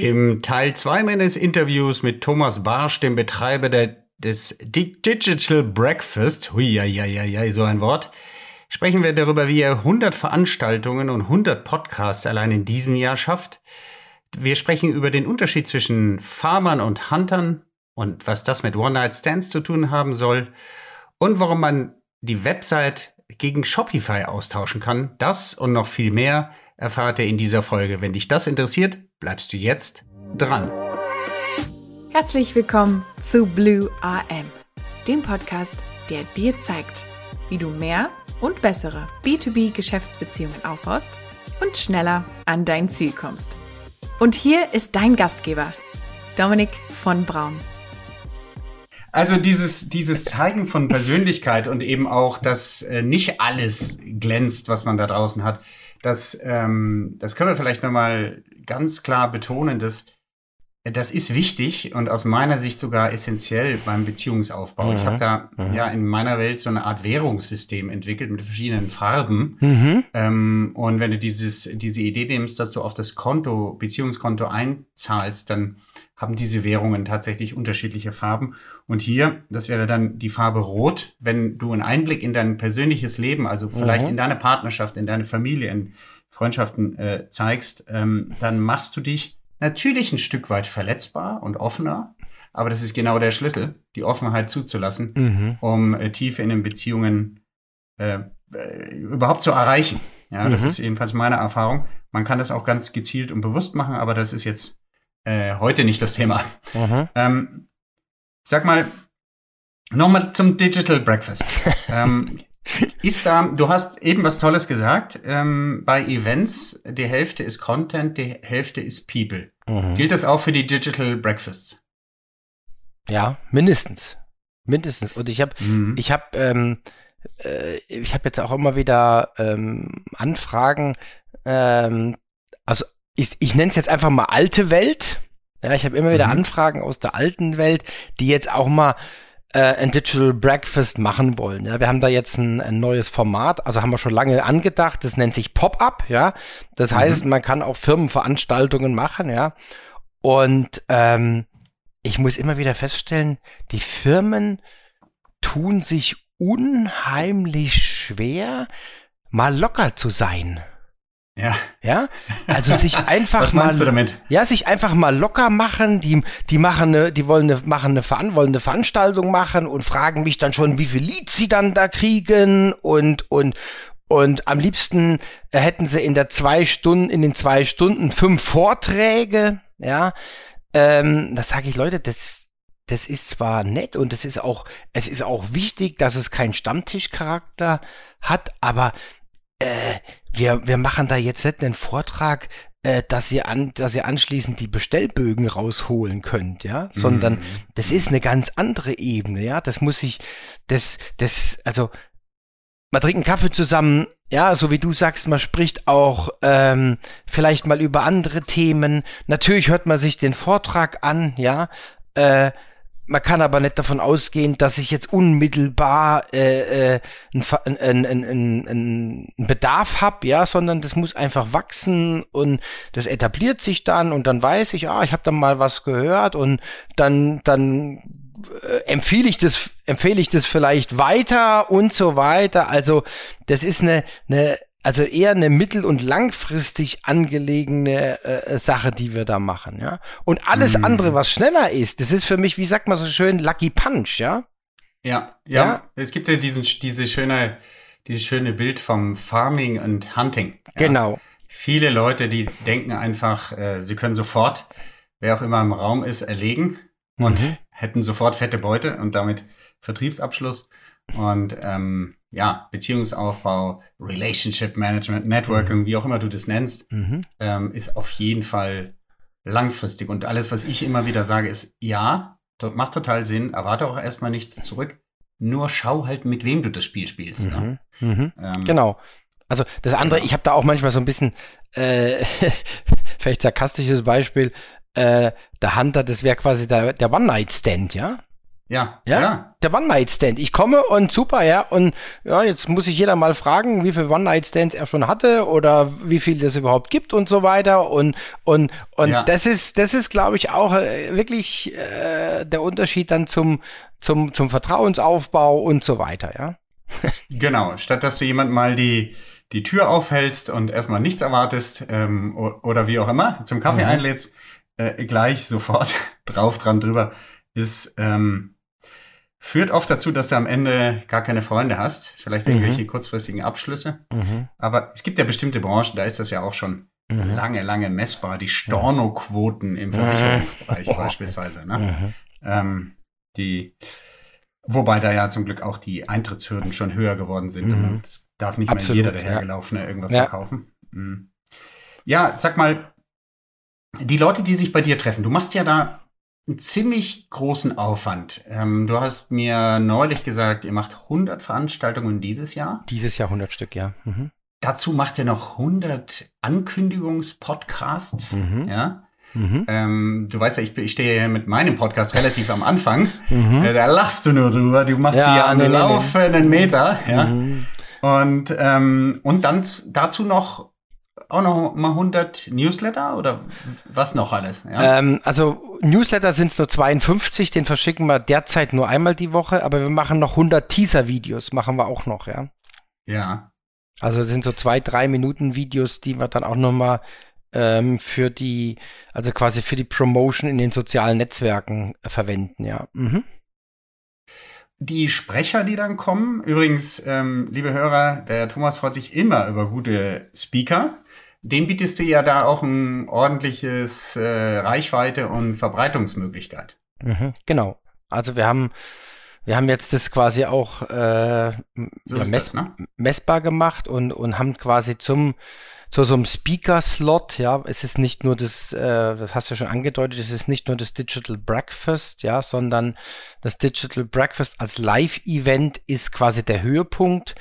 Im Teil 2 meines Interviews mit Thomas Barsch, dem Betreiber der, des Digital Breakfast, hui, so ein Wort, sprechen wir darüber, wie er 100 Veranstaltungen und 100 Podcasts allein in diesem Jahr schafft. Wir sprechen über den Unterschied zwischen Farmern und Huntern und was das mit One-Night-Stands zu tun haben soll und warum man die Website gegen Shopify austauschen kann. Das und noch viel mehr erfahrt ihr in dieser Folge. Wenn dich das interessiert, bleibst du jetzt dran. Herzlich willkommen zu Blue AM, dem Podcast, der dir zeigt, wie du mehr und bessere B2B-Geschäftsbeziehungen aufbaust und schneller an dein Ziel kommst. Und hier ist dein Gastgeber, Dominik von Braun. Also dieses, dieses Zeigen von Persönlichkeit und eben auch, dass äh, nicht alles glänzt, was man da draußen hat, das, ähm, das können wir vielleicht nochmal ganz klar betonen, dass das ist wichtig und aus meiner Sicht sogar essentiell beim Beziehungsaufbau. Mhm. Ich habe da mhm. ja in meiner Welt so eine Art Währungssystem entwickelt mit verschiedenen Farben. Mhm. Ähm, und wenn du dieses, diese Idee nimmst, dass du auf das Konto, Beziehungskonto einzahlst, dann haben diese Währungen tatsächlich unterschiedliche Farben. Und hier, das wäre dann die Farbe Rot, wenn du einen Einblick in dein persönliches Leben, also vielleicht mhm. in deine Partnerschaft, in deine Familie, in Freundschaften äh, zeigst, ähm, dann machst du dich natürlich ein Stück weit verletzbar und offener. Aber das ist genau der Schlüssel, die Offenheit zuzulassen, mhm. um äh, Tiefe in den Beziehungen äh, äh, überhaupt zu erreichen. Ja, das mhm. ist jedenfalls meine Erfahrung. Man kann das auch ganz gezielt und bewusst machen, aber das ist jetzt äh, heute nicht das Thema. Mhm. Ähm, sag mal, nochmal zum Digital Breakfast. ähm, ist da, du hast eben was Tolles gesagt, ähm, bei Events, die Hälfte ist Content, die Hälfte ist People. Mhm. Gilt das auch für die Digital Breakfasts? Ja, mindestens. Mindestens. Und ich habe, mhm. ich habe, ähm, äh, ich habe jetzt auch immer wieder ähm, Anfragen, ähm, also ich, ich nenne es jetzt einfach mal alte Welt. Ja, ich habe immer wieder mhm. Anfragen aus der alten Welt, die jetzt auch mal äh, ein Digital Breakfast machen wollen. Ja, wir haben da jetzt ein, ein neues Format, also haben wir schon lange angedacht. Das nennt sich Pop-up. Ja, das mhm. heißt, man kann auch Firmenveranstaltungen machen. Ja, und ähm, ich muss immer wieder feststellen, die Firmen tun sich unheimlich schwer, mal locker zu sein. Ja. Ja? Also sich einfach Was meinst mal, du damit? Ja, sich einfach mal locker machen. Die, die machen eine, die wollen eine, machen eine, Veran wollen eine Veranstaltung machen und fragen mich dann schon, wie viel Lied sie dann da kriegen und, und, und am liebsten hätten sie in der zwei Stunden, in den zwei Stunden fünf Vorträge, ja. Ähm, da sage ich, Leute, das, das ist zwar nett und es ist auch, es ist auch wichtig, dass es keinen Stammtischcharakter hat, aber äh, wir, wir machen da jetzt nicht einen Vortrag, äh, dass ihr an, dass ihr anschließend die Bestellbögen rausholen könnt, ja, sondern mhm. das ist eine ganz andere Ebene, ja. Das muss ich, das, das, also man trinkt einen Kaffee zusammen, ja, so wie du sagst, man spricht auch ähm, vielleicht mal über andere Themen. Natürlich hört man sich den Vortrag an, ja. Äh, man kann aber nicht davon ausgehen, dass ich jetzt unmittelbar äh, äh, einen ein, ein, ein Bedarf habe, ja, sondern das muss einfach wachsen und das etabliert sich dann und dann weiß ich, ah, ich habe dann mal was gehört und dann dann äh, empfehle ich das empfehle ich das vielleicht weiter und so weiter. Also das ist eine eine also eher eine mittel- und langfristig angelegene äh, Sache, die wir da machen, ja. Und alles mm. andere, was schneller ist, das ist für mich, wie sagt man so schön, Lucky Punch, ja. Ja, ja. ja? Es gibt ja diesen, diese schöne, dieses schöne Bild vom Farming und Hunting. Ja? Genau. Viele Leute, die denken einfach, äh, sie können sofort, wer auch immer im Raum ist, erlegen und mhm. hätten sofort fette Beute und damit Vertriebsabschluss. Und ähm, ja, Beziehungsaufbau, Relationship Management, Networking, mhm. wie auch immer du das nennst, mhm. ähm, ist auf jeden Fall langfristig. Und alles, was ich immer wieder sage, ist, ja, macht total Sinn, erwarte auch erstmal nichts zurück. Nur schau halt, mit wem du das Spiel spielst. Ne? Mhm. Ne? Ähm, genau. Also das andere, genau. ich habe da auch manchmal so ein bisschen, äh, vielleicht sarkastisches Beispiel, äh, der Hunter, das wäre quasi der, der One-Night-Stand, ja? Ja, Ja? ja. Der One-Night-Stand. Ich komme und super, ja. Und ja, jetzt muss sich jeder mal fragen, wie viele One-Night-Stands er schon hatte oder wie viel es überhaupt gibt und so weiter. Und, und, und Ja. das ist, das ist, glaube ich, auch äh, wirklich äh, der Unterschied dann zum, zum, zum Vertrauensaufbau und so weiter, ja. Genau, statt dass du jemand mal die, die Tür aufhältst und erstmal nichts erwartest ähm, oder wie auch immer, zum Kaffee Mhm. einlädst, äh, gleich sofort drauf, dran, drüber, ist, ähm, führt oft dazu, dass du am Ende gar keine Freunde hast, vielleicht Mhm. irgendwelche kurzfristigen Abschlüsse. Aber es gibt ja bestimmte Branchen, da ist das ja auch schon Mhm. lange, lange messbar. Die Stornoquoten im Versicherungsbereich Mhm. beispielsweise. Ne? Mhm. Ähm, die, wobei da ja zum Glück auch die Eintrittshürden schon höher geworden sind. Mhm. Und es darf nicht Absolut, mehr jeder dahergelaufene irgendwas Ja. verkaufen. Mhm. Ja, sag mal, die Leute, die sich bei dir treffen, du machst ja da einen ziemlich großen Aufwand. Ähm, du hast mir neulich gesagt, ihr macht 100 Veranstaltungen dieses Jahr. Dieses Jahr 100 Stück, ja. Mhm. Dazu macht ihr noch 100 Ankündigungspodcasts. Mhm. Ja. Mhm. Ähm, du weißt ja, ich, ich stehe ja mit meinem Podcast relativ am Anfang. Mhm. Äh, da lachst du nur drüber. Du machst Ja, hier nee, nee, nee. laufenden Meter. Ja. Mhm. Und, ähm, und dann dazu noch auch noch mal 100 Newsletter oder was noch alles? Ja. Ähm, also Newsletter sind es nur 52, den verschicken wir derzeit nur einmal die Woche, aber wir machen noch 100 Teaser-Videos, machen wir auch noch, ja. ja. Also es sind so zwei, drei Minuten Videos, die wir dann auch nochmal ähm, für die, also quasi für die Promotion in den sozialen Netzwerken äh, verwenden, ja. Mhm. Die Sprecher, die dann kommen, übrigens, ähm, liebe Hörer, der Thomas freut sich immer über gute Speaker. Den bietest du ja da auch ein ordentliches äh, Reichweite und Verbreitungsmöglichkeit. Mhm. Genau. Also wir haben, wir haben jetzt das quasi auch äh, So ja, mess das, ne? messbar gemacht und, und haben quasi zum zu so einem Speaker-Slot, ja, es ist nicht nur das, äh, das hast du ja schon angedeutet, es ist nicht nur das Digital Breakfast, ja, sondern das Digital Breakfast als Live-Event ist quasi der Höhepunkt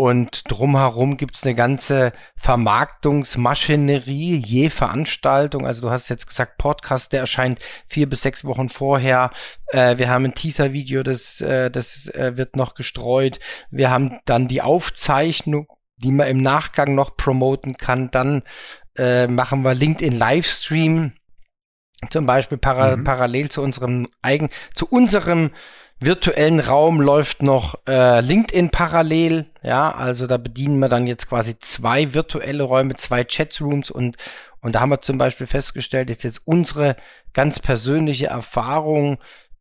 und drumherum gibt's eine ganze Vermarktungsmaschinerie je Veranstaltung. Also du hast jetzt gesagt, Podcast, der erscheint vier bis sechs Wochen vorher. Äh, wir haben ein Teaser-Video, das, äh, das äh, wird noch gestreut. Wir haben dann die Aufzeichnung, die man im Nachgang noch promoten kann. Dann äh, machen wir LinkedIn Livestream, zum Beispiel para Mhm. parallel zu unserem eigen, zu unserem virtuellen Raum läuft noch äh, LinkedIn parallel. Ja, also da bedienen wir dann jetzt quasi zwei virtuelle Räume, zwei Chatrooms und und da haben wir zum Beispiel festgestellt, ist jetzt unsere ganz persönliche Erfahrung,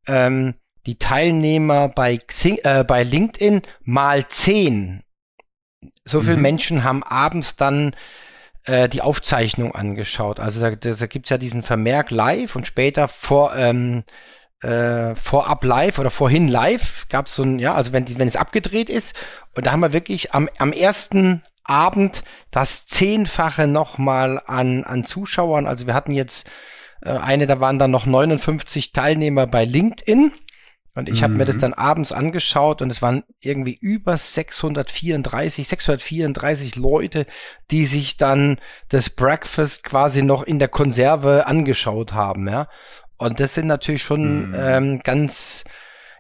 ähm, die Teilnehmer bei, Xing, äh, bei LinkedIn mal zehn. So viele Mhm. Menschen haben abends dann äh, die Aufzeichnung angeschaut. Also da, da, da gibt's ja diesen Vermerk live und später vor, ähm, äh, vorab live oder vorhin live gab's so ein, ja, also wenn, die, wenn es abgedreht ist. Und da haben wir wirklich am, am ersten Abend das Zehnfache nochmal an, an Zuschauern. Also wir hatten jetzt äh, eine, da waren dann noch 59 Teilnehmer bei LinkedIn. Und ich habe mir das Mhm. dann abends angeschaut und es waren irgendwie über 634, 634 Leute, die sich dann das Breakfast quasi noch in der Konserve angeschaut haben, ja. Und das sind natürlich schon Mhm. ähm, ganz,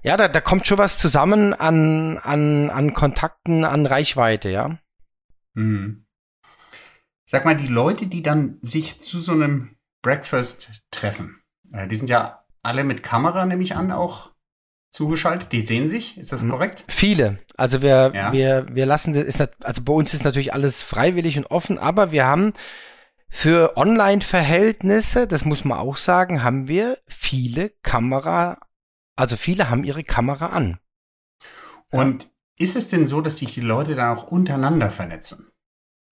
ja, da, da kommt schon was zusammen an, an, an Kontakten, an Reichweite, ja. Mhm. Sag mal, die Leute, die dann sich zu so einem Breakfast treffen, äh, die sind ja alle mit Kamera, nehme ich an, auch zugeschaltet. Die sehen sich, ist das korrekt? Viele. Also wir, Ja. wir, wir lassen ist, also bei uns ist natürlich alles freiwillig und offen, aber wir haben für Online-Verhältnisse, das muss man auch sagen, haben wir viele Kamera, also viele haben ihre Kamera an. Und ist es denn so, dass sich die Leute da auch untereinander vernetzen?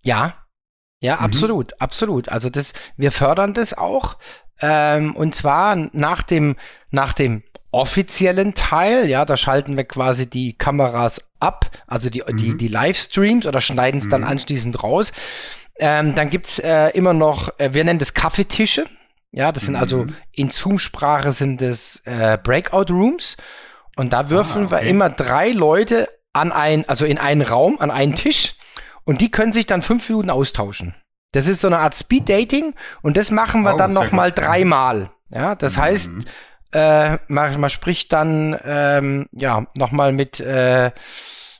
Ja, ja, Mhm. absolut, absolut. Also das, wir fördern das auch. Ähm, und zwar nach dem, nach dem offiziellen Teil, ja, da schalten wir quasi die Kameras ab, also die, die, Mhm. die Livestreams oder schneiden es dann Mhm. anschließend raus. Ähm, dann gibt's äh, immer noch, äh, wir nennen das Kaffeetische. Ja, das sind also Mhm. in Zoom-Sprache sind es äh, Breakout Rooms. Und da würfeln Ah, wir okay. immer drei Leute an ein, also in einen Raum, an einen Tisch. Und die können sich dann fünf Minuten austauschen. Das ist so eine Art Speed Dating und das machen wir Oh, dann noch mal gut. dreimal. Ja, das heißt, Mhm. äh, man, man spricht dann ähm, ja nochmal mit äh,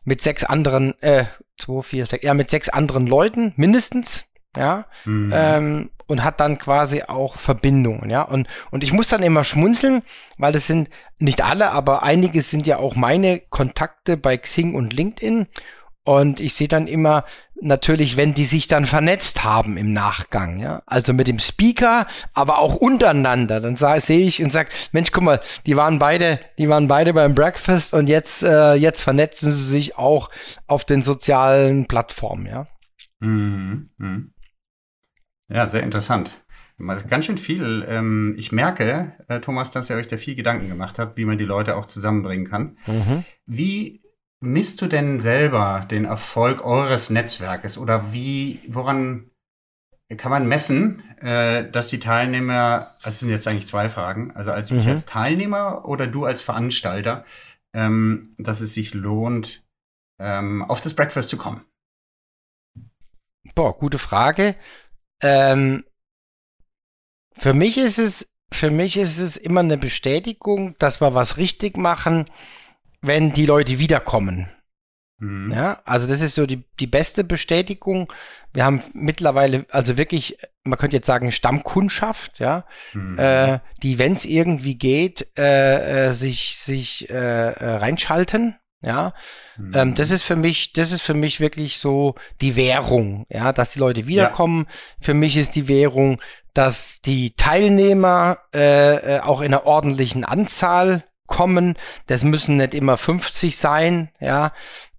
mit sechs anderen, äh, zwei, vier, sechs, ja mit sechs anderen Leuten mindestens, ja, mhm. ähm, und hat dann quasi auch Verbindungen, ja. Und, und ich muss dann immer schmunzeln, weil das sind nicht alle, aber einige sind ja auch meine Kontakte bei Xing und LinkedIn. Und ich sehe dann immer natürlich, wenn die sich dann vernetzt haben im Nachgang, ja, also mit dem Speaker, aber auch untereinander, dann sehe ich und sag, Mensch, guck mal, die waren beide, die waren beide beim Breakfast und jetzt, äh, jetzt vernetzen sie sich auch auf den sozialen Plattformen, ja. Mhm. Mhm. Ja, sehr interessant. Ganz schön viel. Ähm, ich merke, äh, Thomas, dass ihr euch da viel Gedanken gemacht habt, wie man die Leute auch zusammenbringen kann. Mhm. Wie misst du denn selber den Erfolg eures Netzwerkes oder wie, woran kann man messen, äh, dass die Teilnehmer, das sind jetzt eigentlich zwei Fragen, also als mhm. ich als Teilnehmer oder du als Veranstalter, ähm, dass es sich lohnt, ähm, auf das Breakfast zu kommen? Boah, gute Frage. Ähm, für mich ist es, für mich ist es immer eine Bestätigung, dass wir was richtig machen, wenn die Leute wiederkommen. Mhm. Ja, also das ist so die, die beste Bestätigung. Wir haben mittlerweile, also wirklich, man könnte jetzt sagen, Stammkundschaft, ja, mhm. äh, die, wenn es irgendwie geht, äh, äh, sich, sich äh, äh, reinschalten. Ja, mhm. ähm, das ist für mich, das ist für mich wirklich so die Währung, ja, dass die Leute wiederkommen. Ja. Für mich ist die Währung, dass die Teilnehmer äh, äh auch in einer ordentlichen Anzahl kommen. Das müssen nicht immer 50 sein, ja,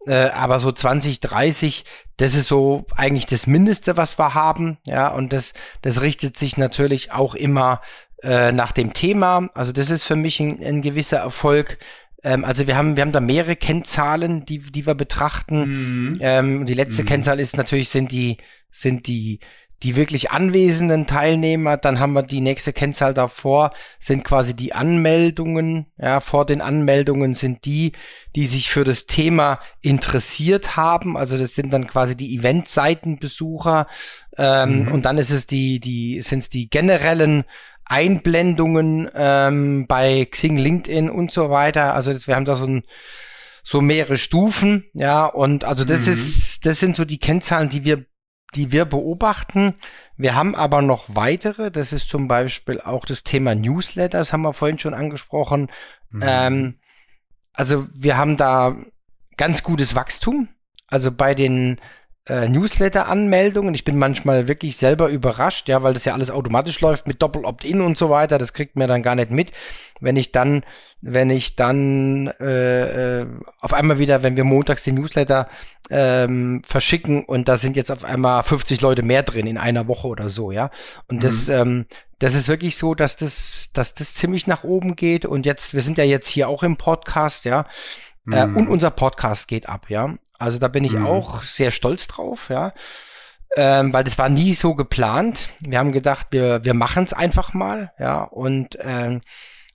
äh, aber so 20, 30, das ist so eigentlich das Mindeste, was wir haben, ja, und das, das richtet sich natürlich auch immer äh, nach dem Thema. Also das ist für mich ein, ein gewisser Erfolg. Ähm, also wir haben, wir haben da mehrere Kennzahlen, die, die wir betrachten. Mhm. Ähm, die letzte mhm. Kennzahl ist natürlich, sind die, sind die die wirklich anwesenden Teilnehmer, dann haben wir die nächste Kennzahl davor, sind quasi die Anmeldungen. Ja, vor den Anmeldungen sind die, die sich für das Thema interessiert haben. Also das sind dann quasi die Eventseitenbesucher. Ähm, mhm. Und dann ist es die, die, sind es die generellen Einblendungen ähm, bei Xing, LinkedIn und so weiter. Also das, wir haben da so ein so mehrere Stufen, ja, und also das mhm. ist, das sind so die Kennzahlen, die wir die wir beobachten. Wir haben aber noch weitere. Das ist zum Beispiel auch das Thema Newsletter. Das haben wir vorhin schon angesprochen. Mhm. Ähm, also wir haben da ganz gutes Wachstum. Also bei den äh, Newsletter-Anmeldungen. Ich bin manchmal wirklich selber überrascht, ja, weil das ja alles automatisch läuft mit Doppel-Opt-in und so weiter. Das kriegt mir dann gar nicht mit. Wenn ich dann, wenn ich dann äh, äh, auf einmal wieder, wenn wir montags die Newsletter ähm, verschicken und da sind jetzt auf einmal 50 Leute mehr drin in einer Woche oder so, ja. Und mhm. das, ähm, das ist wirklich so, dass das, dass das ziemlich nach oben geht. Und jetzt, wir sind ja jetzt hier auch im Podcast, ja. Äh, mhm. Äh, und unser Podcast geht ab, ja. Also da bin ich mhm. auch sehr stolz drauf, ja. Ähm, weil das war nie so geplant. Wir haben gedacht, wir, wir machen es einfach mal, ja. Und ähm,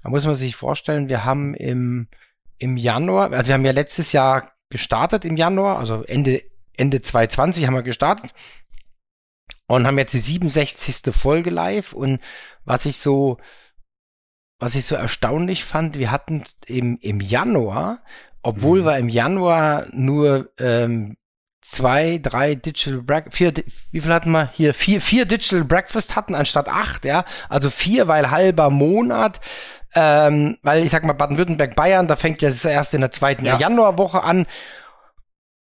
da muss man sich vorstellen, wir haben im, im Januar, also wir haben ja letztes Jahr gestartet im Januar, also Ende, Ende 2020 haben wir gestartet und haben jetzt die 67. Folge live. Und was ich so, was ich so erstaunlich fand, wir hatten im, im Januar obwohl mhm. wir im Januar nur ähm, zwei, drei Digital Breakfast, vier, wie viel hatten wir hier? Vier, vier Digital Breakfast hatten anstatt acht, ja. Also vier, weil halber Monat. Ähm, weil ich sag mal, Baden-Württemberg, Bayern, da fängt ja das erst in der zweiten ja. Januarwoche an.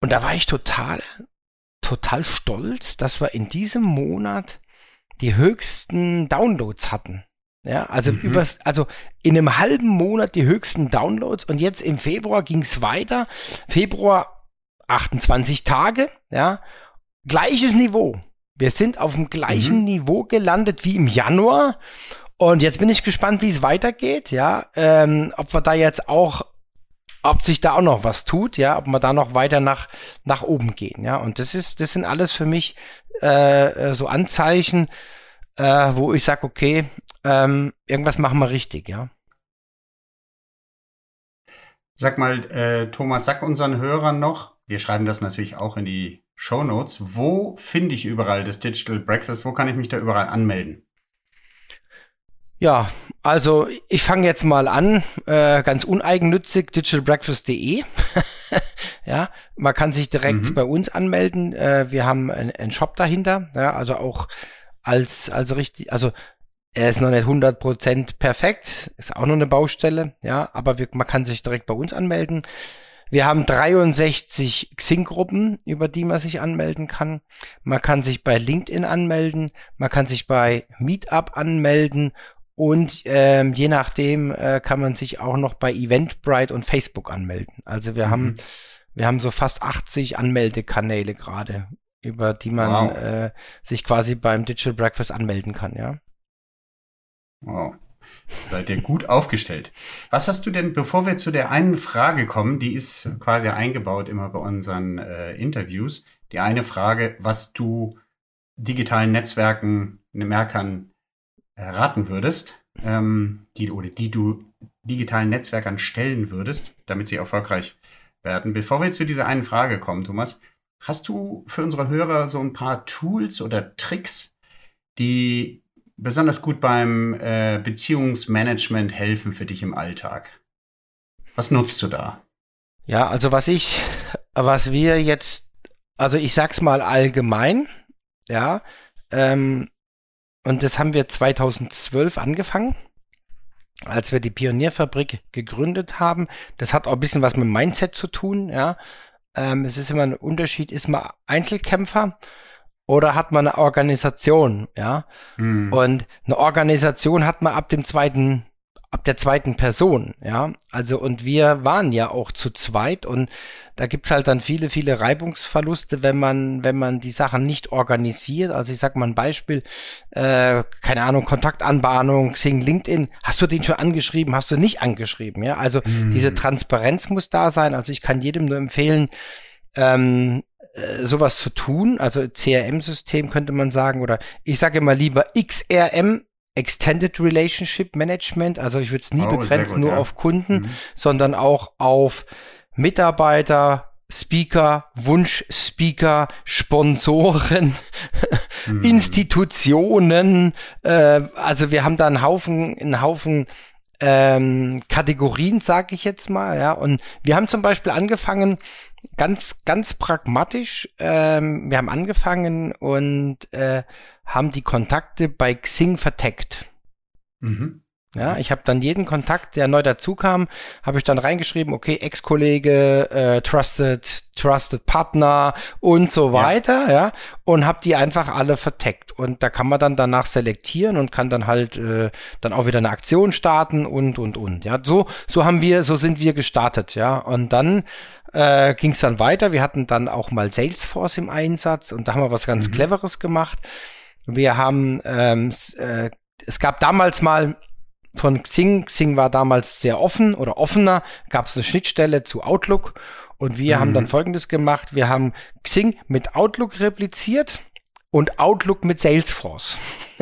Und da war ich total, total stolz, dass wir in diesem Monat die höchsten Downloads hatten. Ja, also mhm. übers, also in einem halben Monat die höchsten Downloads und jetzt im Februar ging es weiter. Februar 28 Tage, ja, gleiches Niveau. Wir sind auf dem gleichen mhm. Niveau gelandet wie im Januar. Und jetzt bin ich gespannt, wie es weitergeht, ja. Ähm, ob wir da jetzt auch, ob sich da auch noch was tut, ja, ob wir da noch weiter nach, nach oben gehen, ja. Und das ist, das sind alles für mich äh, äh so Anzeichen, äh, wo ich sage, okay, ähm, irgendwas machen wir richtig, ja. Sag mal, äh, Thomas, sag unseren Hörern noch, wir schreiben das natürlich auch in die Show Notes. Wo finde ich überall das Digital Breakfast? Wo kann ich mich da überall anmelden? Ja, also ich fange jetzt mal an, äh, ganz uneigennützig, digitalbreakfast.de. ja, man kann sich direkt mhm. bei uns anmelden. Äh, wir haben einen Shop dahinter, ja, also auch als, als richtig, also er ist noch nicht 100% perfekt, ist auch noch eine Baustelle, ja, aber wir, man kann sich direkt bei uns anmelden. Wir haben 63 Xing-Gruppen, über die man sich anmelden kann. Man kann sich bei LinkedIn anmelden, man kann sich bei Meetup anmelden und ähm, je nachdem äh, kann man sich auch noch bei Eventbrite und Facebook anmelden. Also wir mhm. haben wir haben so fast 80 Anmeldekanäle gerade, über die man wow. äh, sich quasi beim Digital Breakfast anmelden kann, ja. Wow. Seid ihr gut aufgestellt. Was hast du denn, bevor wir zu der einen Frage kommen, die ist quasi eingebaut immer bei unseren äh, Interviews, die eine Frage, was du digitalen Netzwerken, Merkern raten würdest, ähm, die, oder die du digitalen Netzwerkern stellen würdest, damit sie erfolgreich werden. Bevor wir zu dieser einen Frage kommen, Thomas, hast du für unsere Hörer so ein paar Tools oder Tricks, die besonders gut beim äh, Beziehungsmanagement helfen für dich im Alltag? Was nutzt du da? Ja, also was ich, was wir jetzt, also ich sag's mal allgemein, ja, ähm, und das haben wir 2012 angefangen, als wir die Pionierfabrik gegründet haben. Das hat auch ein bisschen was mit Mindset zu tun, ja. Ähm, es ist immer ein Unterschied, ist man Einzelkämpfer oder hat man eine Organisation, ja? Mhm. Und eine Organisation hat man ab dem zweiten ab der zweiten Person, ja. Also, und wir waren ja auch zu zweit und da gibt's halt dann viele, viele Reibungsverluste, wenn man, wenn man die Sachen nicht organisiert. Also ich sag mal ein Beispiel, äh, keine Ahnung, Kontaktanbahnung, Xing, LinkedIn, hast du den schon angeschrieben, hast du nicht angeschrieben, ja. Also mhm. diese Transparenz muss da sein. Also ich kann jedem nur empfehlen, ähm, äh, sowas zu tun, also CRM-System könnte man sagen, oder ich sage immer lieber XRM, Extended Relationship Management, also ich würde es nie oh, begrenzen, gut, nur ja. auf Kunden, mhm. sondern auch auf Mitarbeiter, Speaker, Wunschspeaker, Sponsoren, mhm. Institutionen. Äh, also wir haben da einen Haufen, einen Haufen ähm, Kategorien, sage ich jetzt mal, ja. Und wir haben zum Beispiel angefangen, ganz, ganz pragmatisch. Ähm, wir haben angefangen und äh, haben die Kontakte bei Xing verteckt. Mhm. Ja, ich habe dann jeden Kontakt, der neu dazukam, habe ich dann reingeschrieben, okay, Ex-Kollege, äh, Trusted, Trusted Partner und so weiter, ja, ja und habe die einfach alle verteckt. Und da kann man dann danach selektieren und kann dann halt äh, dann auch wieder eine Aktion starten und und und. Ja, so so haben wir, so sind wir gestartet, ja. Und dann äh, ging es dann weiter. Wir hatten dann auch mal Salesforce im Einsatz und da haben wir was ganz mhm. Cleveres gemacht. Wir haben, ähm, äh, es gab damals mal von Xing, Xing war damals sehr offen oder offener, gab es eine Schnittstelle zu Outlook und wir mhm. haben dann folgendes gemacht. Wir haben Xing mit Outlook repliziert und Outlook mit Salesforce.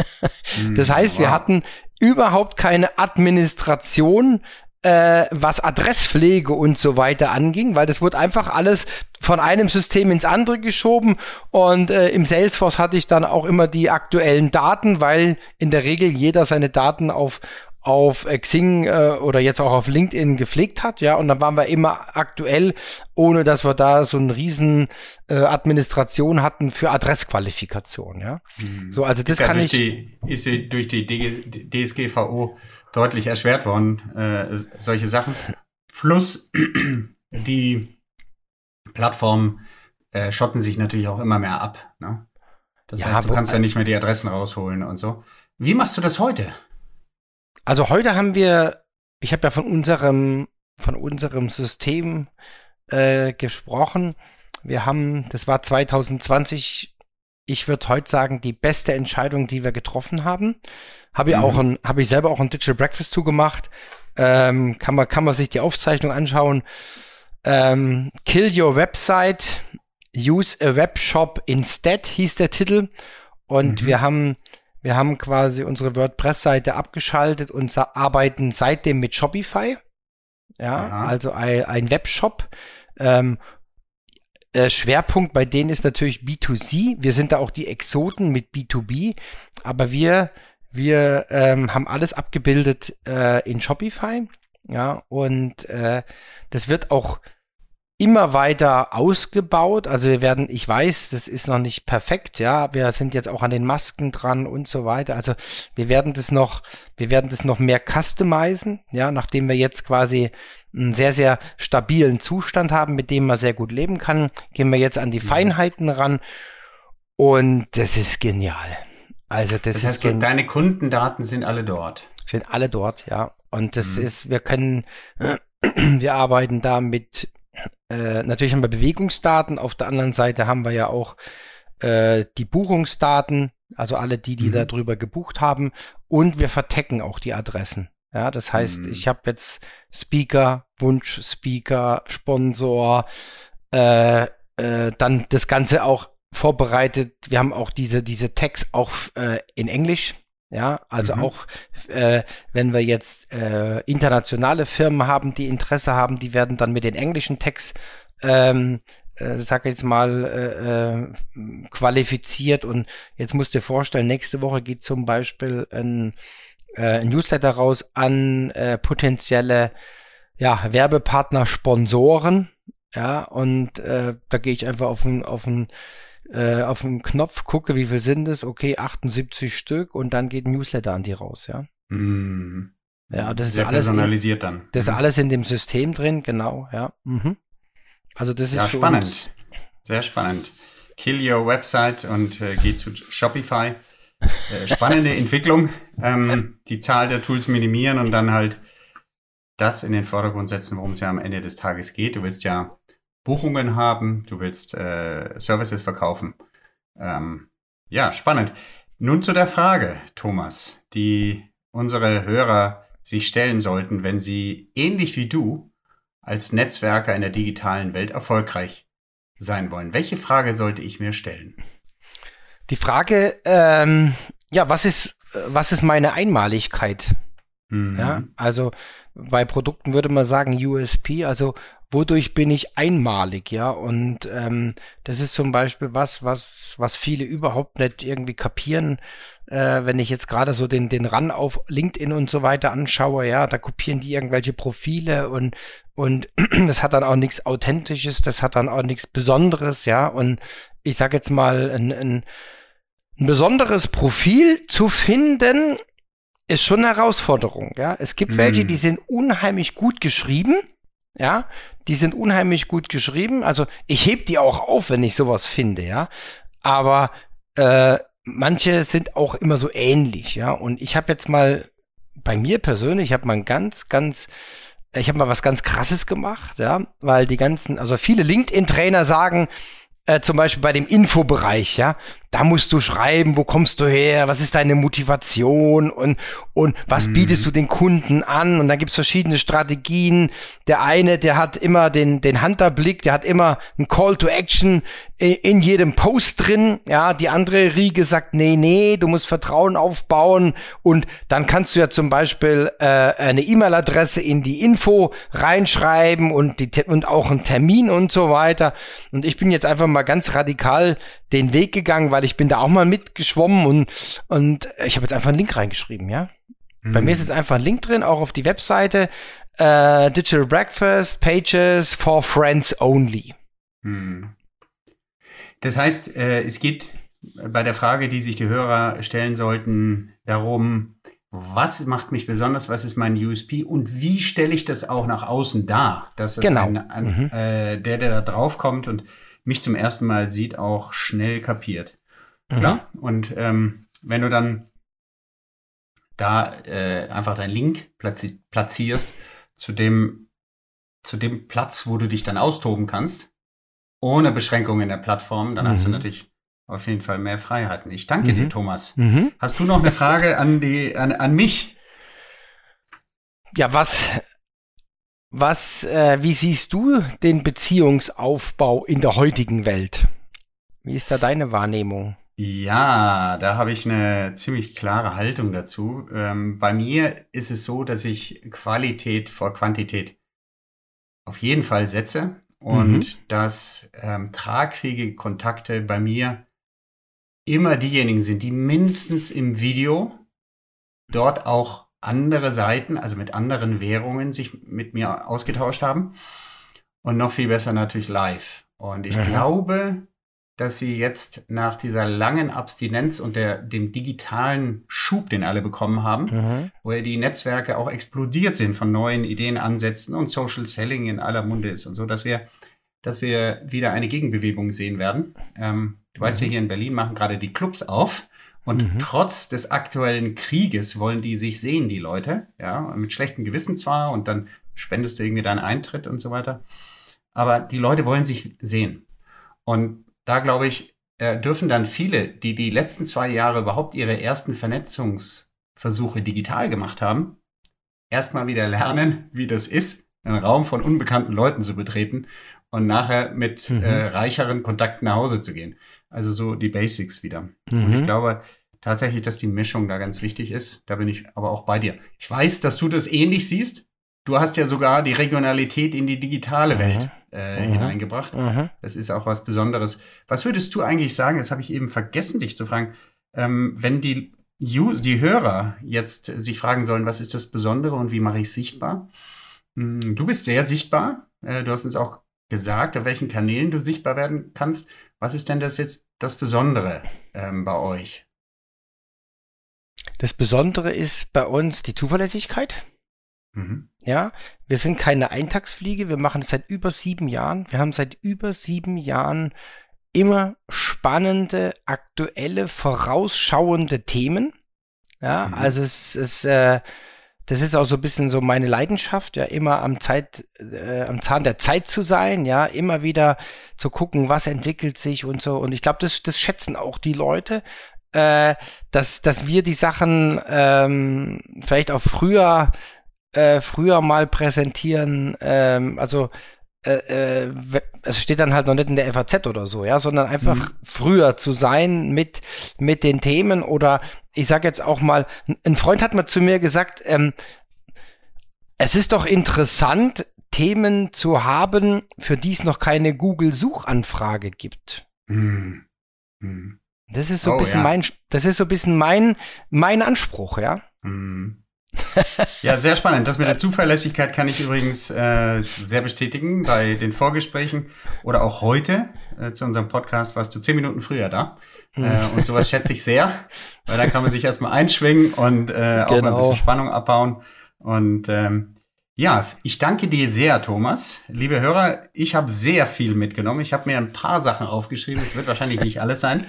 das mhm. heißt, wir hatten überhaupt keine Administration äh, was Adresspflege und so weiter anging, weil das wurde einfach alles von einem System ins andere geschoben und äh, im Salesforce hatte ich dann auch immer die aktuellen Daten, weil in der Regel jeder seine Daten auf auf Xing äh, oder jetzt auch auf LinkedIn gepflegt hat, ja, und dann waren wir immer aktuell, ohne dass wir da so eine riesen äh, Administration hatten für Adressqualifikation, ja. Mhm. So, also das ist kann ja ich. Die, ist durch die DSGVO deutlich erschwert worden, äh, solche Sachen. Plus die Plattformen äh, schotten sich natürlich auch immer mehr ab. Ne? Das ja, heißt, du kannst ja nicht mehr die Adressen rausholen und so. Wie machst du das heute? Also heute haben wir, ich habe ja von unserem, von unserem System äh, gesprochen. Wir haben, das war 2020, ich würde heute sagen, die beste Entscheidung, die wir getroffen haben. Habe ich mhm. auch ein, habe ich selber auch ein Digital Breakfast zugemacht. Ähm, kann man, kann man sich die Aufzeichnung anschauen. Ähm, Kill Your Website, Use a Webshop Instead hieß der Titel. Und mhm. wir haben, wir haben quasi unsere WordPress-Seite abgeschaltet und arbeiten seitdem mit Shopify. Ja, Aha. also ein, ein Webshop. Ähm, äh, Schwerpunkt bei denen ist natürlich B2C. Wir sind da auch die Exoten mit B2B, aber wir Wir ähm, haben alles abgebildet äh, in Shopify. Ja, und äh, das wird auch immer weiter ausgebaut. Also wir werden, ich weiß, das ist noch nicht perfekt, ja. Wir sind jetzt auch an den Masken dran und so weiter. Also wir werden das noch, wir werden das noch mehr customizen, ja, nachdem wir jetzt quasi einen sehr, sehr stabilen Zustand haben, mit dem man sehr gut leben kann, gehen wir jetzt an die mhm. Feinheiten ran. Und das ist genial. Also das, das heißt, ist deine Kundendaten sind alle dort. Sind alle dort, ja. Und das mhm. ist, wir können, wir arbeiten da mit äh, natürlich haben wir Bewegungsdaten, auf der anderen Seite haben wir ja auch äh, die Buchungsdaten, also alle die, die mhm. darüber gebucht haben und wir vertecken auch die Adressen. Ja, das heißt, mhm. ich habe jetzt Speaker, Wunsch-Speaker, Sponsor, äh, äh, dann das Ganze auch vorbereitet. Wir haben auch diese, diese Tags auch äh, in Englisch. Ja, also mhm. auch äh, wenn wir jetzt äh, internationale Firmen haben, die Interesse haben, die werden dann mit den englischen Tags, ähm, äh, sag jetzt mal, äh, äh, qualifiziert. Und jetzt musst du dir vorstellen, nächste Woche geht zum Beispiel ein, äh, ein Newsletter raus an äh, potenzielle ja, Werbepartner, Sponsoren. Ja, und äh, da gehe ich einfach auf ein, auf ein äh, auf den Knopf, gucke, wie viel sind es, okay, 78 Stück und dann geht ein Newsletter an die raus, ja. Mm. Ja, das Sehr ist alles personalisiert in, dann. Das mhm. ist alles in dem System drin, genau, ja. Mhm. Also das ist ja spannend. Sehr spannend. Kill your website und äh, geh zu Shopify. Äh, spannende Entwicklung. Ähm, die Zahl der Tools minimieren und dann halt das in den Vordergrund setzen, worum es ja am Ende des Tages geht. Du willst ja Buchungen haben, du willst äh, Services verkaufen. Ähm, ja, spannend. Nun zu der Frage, Thomas, die unsere Hörer sich stellen sollten, wenn sie ähnlich wie du als Netzwerker in der digitalen Welt erfolgreich sein wollen. Welche Frage sollte ich mir stellen? Die Frage, ähm, ja, was ist, was ist meine Einmaligkeit? Mhm. Ja, also bei Produkten würde man sagen USP, also wodurch bin ich einmalig, ja. Und ähm, das ist zum Beispiel was, was, was viele überhaupt nicht irgendwie kapieren. Äh, wenn ich jetzt gerade so den, den Run auf LinkedIn und so weiter anschaue, ja, da kopieren die irgendwelche Profile und, und das hat dann auch nichts Authentisches, das hat dann auch nichts Besonderes, ja. Und ich sage jetzt mal, ein, ein, ein besonderes Profil zu finden, ist schon eine Herausforderung, ja. Es gibt mm. welche, die sind unheimlich gut geschrieben, ja, die sind unheimlich gut geschrieben. Also ich heb die auch auf, wenn ich sowas finde, ja. Aber äh, manche sind auch immer so ähnlich, ja. Und ich habe jetzt mal bei mir persönlich, ich habe mal ganz, ganz, ich habe mal was ganz Krasses gemacht, ja, weil die ganzen, also viele LinkedIn-Trainer sagen, äh, zum Beispiel bei dem Infobereich, ja, da musst du schreiben, wo kommst du her, was ist deine Motivation und, und was mhm. bietest du den Kunden an und dann gibt's verschiedene Strategien. Der eine, der hat immer den, den Hunterblick, der hat immer ein Call to Action in jedem Post drin. Ja, die andere Riege sagt, nee, nee, du musst Vertrauen aufbauen und dann kannst du ja zum Beispiel äh, eine E-Mail-Adresse in die Info reinschreiben und, die, und auch einen Termin und so weiter. Und ich bin jetzt einfach mal ganz radikal den Weg gegangen, weil ich bin da auch mal mitgeschwommen und, und ich habe jetzt einfach einen Link reingeschrieben, ja. Mhm. Bei mir ist jetzt einfach ein Link drin, auch auf die Webseite. Äh, Digital Breakfast, Pages for Friends Only. Mhm. Das heißt, äh, es geht bei der Frage, die sich die Hörer stellen sollten, darum, was macht mich besonders, was ist mein USP und wie stelle ich das auch nach außen dar, dass das genau. ein, ein, mhm. äh, der, der da drauf kommt und mich zum ersten Mal sieht, auch schnell kapiert. Mhm. Klar. Und ähm, wenn du dann da äh, einfach deinen Link platzi platzierst zu dem, zu dem Platz, wo du dich dann austoben kannst, ohne Beschränkungen in der Plattform, dann mhm. hast du mhm. natürlich auf jeden Fall mehr Freiheiten. Ich danke mhm. dir, Thomas. Mhm. Hast du noch eine Frage an die, an, an mich? Ja, was, was, äh, wie siehst du den Beziehungsaufbau in der heutigen Welt? Wie ist da deine Wahrnehmung? Ja, da habe ich eine ziemlich klare Haltung dazu. Ähm, bei mir ist es so, dass ich Qualität vor Quantität auf jeden Fall setze und mhm. dass ähm, tragfähige Kontakte bei mir immer diejenigen sind, die mindestens im Video dort auch andere Seiten, also mit anderen Währungen, sich mit mir ausgetauscht haben. Und noch viel besser natürlich live. Und ich mhm. glaube, dass wir jetzt nach dieser langen Abstinenz und der, dem digitalen Schub, den alle bekommen haben, mhm. wo ja die Netzwerke auch explodiert sind von neuen Ideen, Ansätzen und Social Selling in aller Munde ist und so, dass wir, dass wir wieder eine Gegenbewegung sehen werden. Ähm, du mhm. weißt ja, mhm. hier in Berlin machen gerade die Clubs auf. Und mhm. trotz des aktuellen Krieges wollen die sich sehen, die Leute, ja, mit schlechtem Gewissen zwar, und dann spendest du irgendwie deinen Eintritt und so weiter. Aber die Leute wollen sich sehen. Und da glaube ich, äh, dürfen dann viele, die die letzten zwei Jahre überhaupt ihre ersten Vernetzungsversuche digital gemacht haben, erstmal wieder lernen, wie das ist, einen Raum von unbekannten Leuten zu betreten und nachher mit mhm. äh, reicheren Kontakten nach Hause zu gehen. Also so die Basics wieder. Mhm. Und ich glaube tatsächlich, dass die Mischung da ganz wichtig ist. Da bin ich aber auch bei dir. Ich weiß, dass du das ähnlich siehst. Du hast ja sogar die Regionalität in die digitale Welt äh, mhm. hineingebracht. Mhm. Das ist auch was Besonderes. Was würdest du eigentlich sagen, das habe ich eben vergessen, dich zu fragen, ähm, wenn die, Use, die Hörer jetzt sich fragen sollen, was ist das Besondere und wie mache ich es sichtbar? Hm, du bist sehr sichtbar. Äh, du hast uns auch gesagt, auf welchen Kanälen du sichtbar werden kannst. Was ist denn das jetzt das Besondere ähm, bei euch? Das Besondere ist bei uns die Zuverlässigkeit. Mhm. Ja, wir sind keine Eintagsfliege, wir machen es seit über sieben Jahren. Wir haben seit über sieben Jahren immer spannende, aktuelle, vorausschauende Themen. Ja, mhm. also es ist, äh, das ist auch so ein bisschen so meine Leidenschaft, ja, immer am Zeit, äh, am Zahn der Zeit zu sein, ja, immer wieder zu gucken, was entwickelt sich und so. Und ich glaube, das, das schätzen auch die Leute, äh, dass, dass wir die Sachen ähm, vielleicht auch früher äh, früher mal präsentieren, ähm, also äh, äh, es steht dann halt noch nicht in der FAZ oder so, ja, sondern einfach mhm. früher zu sein mit mit den Themen oder ich sag jetzt auch mal, ein Freund hat mal zu mir gesagt, ähm, es ist doch interessant, Themen zu haben, für die es noch keine Google-Suchanfrage gibt. Mhm. Mhm. Das ist so oh, ein bisschen ja. mein, das ist so ein bisschen mein, mein Anspruch, ja. Mhm ja, sehr spannend. Das mit der Zuverlässigkeit kann ich übrigens äh, sehr bestätigen bei den Vorgesprächen oder auch heute äh, zu unserem Podcast warst du zehn Minuten früher da. Hm. Äh, und sowas schätze ich sehr, weil da kann man sich erstmal einschwingen und äh, auch genau. mal ein bisschen. Spannung abbauen. Und ähm, ja, ich danke dir sehr, Thomas. Liebe Hörer, ich habe sehr viel mitgenommen. Ich habe mir ein paar Sachen aufgeschrieben. Es wird wahrscheinlich nicht alles sein.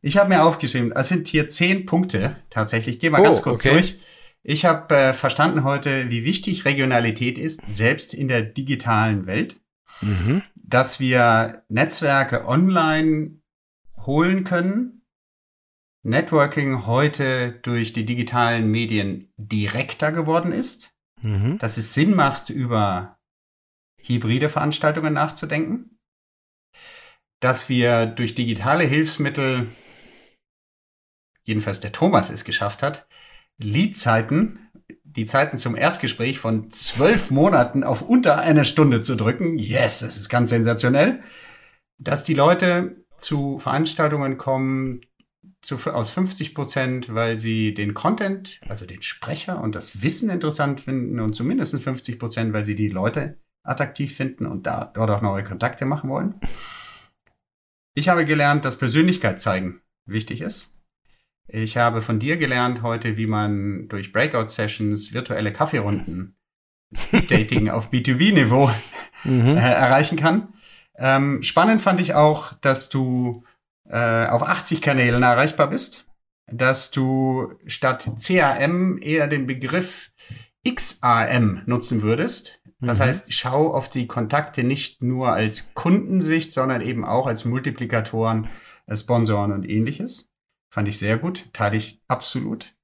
Ich habe mir aufgeschrieben, es sind hier zehn Punkte tatsächlich. Ich gehe mal oh, ganz kurz okay. durch ich habe äh, verstanden heute, wie wichtig Regionalität ist, selbst in der digitalen Welt. Mhm. Dass wir Netzwerke online holen können. Networking heute durch die digitalen Medien direkter geworden ist. Mhm. Dass es Sinn macht, über hybride Veranstaltungen nachzudenken. Dass wir durch digitale Hilfsmittel, jedenfalls der Thomas es geschafft hat, Leadzeiten, die Zeiten zum Erstgespräch von zwölf Monaten auf unter einer Stunde zu drücken. Yes, das ist ganz sensationell. Dass die Leute zu Veranstaltungen kommen zu, aus 50 Prozent, weil sie den Content, also den Sprecher und das Wissen interessant finden und zumindest 50 Prozent, weil sie die Leute attraktiv finden und da, dort auch neue Kontakte machen wollen. Ich habe gelernt, dass Persönlichkeit zeigen wichtig ist. Ich habe von dir gelernt heute, wie man durch Breakout-Sessions virtuelle Kaffeerunden, Speed-Dating auf B2B-Niveau mhm. äh, erreichen kann. Ähm, spannend fand ich auch, dass du äh, auf 80 Kanälen erreichbar bist, dass du statt CAM eher den Begriff XAM nutzen würdest. Das mhm. heißt, schau auf die Kontakte nicht nur als Kundensicht, sondern eben auch als Multiplikatoren, äh, Sponsoren und ähnliches. Fand ich sehr gut, teile ich absolut.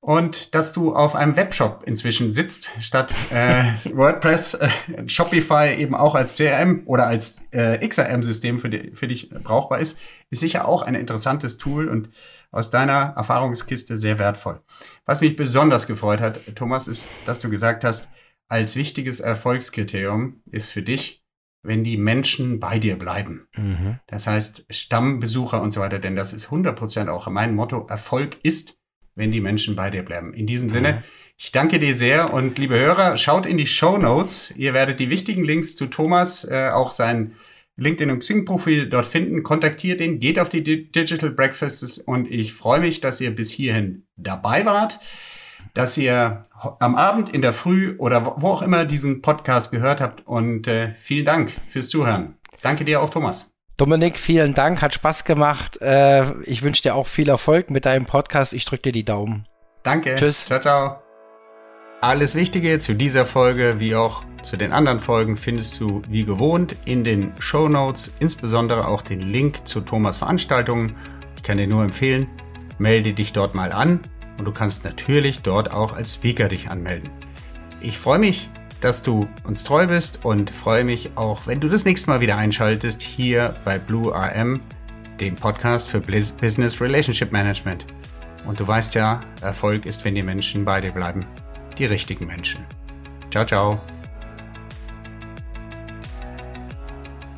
Und dass du auf einem Webshop inzwischen sitzt, statt äh, WordPress, äh, Shopify eben auch als CRM oder als äh, XRM-System für, für dich brauchbar ist, ist sicher auch ein interessantes Tool und aus deiner Erfahrungskiste sehr wertvoll. Was mich besonders gefreut hat, Thomas, ist, dass du gesagt hast, als wichtiges Erfolgskriterium ist für dich wenn die Menschen bei dir bleiben. Mhm. Das heißt, Stammbesucher und so weiter, denn das ist 100% auch mein Motto. Erfolg ist, wenn die Menschen bei dir bleiben. In diesem Sinne, ich danke dir sehr und liebe Hörer, schaut in die Show Notes. Ihr werdet die wichtigen Links zu Thomas, äh, auch sein LinkedIn und Xing-Profil dort finden. Kontaktiert ihn, geht auf die Digital Breakfasts und ich freue mich, dass ihr bis hierhin dabei wart, dass ihr am Abend, in der Früh oder wo auch immer diesen Podcast gehört habt und äh, vielen Dank fürs Zuhören. Danke dir auch, Thomas. Dominik, vielen Dank, hat Spaß gemacht. Äh, ich wünsche dir auch viel Erfolg mit deinem Podcast. Ich drücke dir die Daumen. Danke. Tschüss. Ciao, ciao. Alles Wichtige zu dieser Folge wie auch zu den anderen Folgen findest du wie gewohnt in den Show Notes, insbesondere auch den Link zu Thomas Veranstaltungen. Ich kann dir nur empfehlen, melde dich dort mal an und du kannst natürlich dort auch als Speaker dich anmelden. Ich freue mich, dass du uns treu bist und freue mich auch, wenn du das nächste Mal wieder einschaltest hier bei Blue AM, dem Podcast für Business Relationship Management. Und du weißt ja, Erfolg ist, wenn die Menschen bei dir bleiben. Die richtigen Menschen. Ciao, ciao.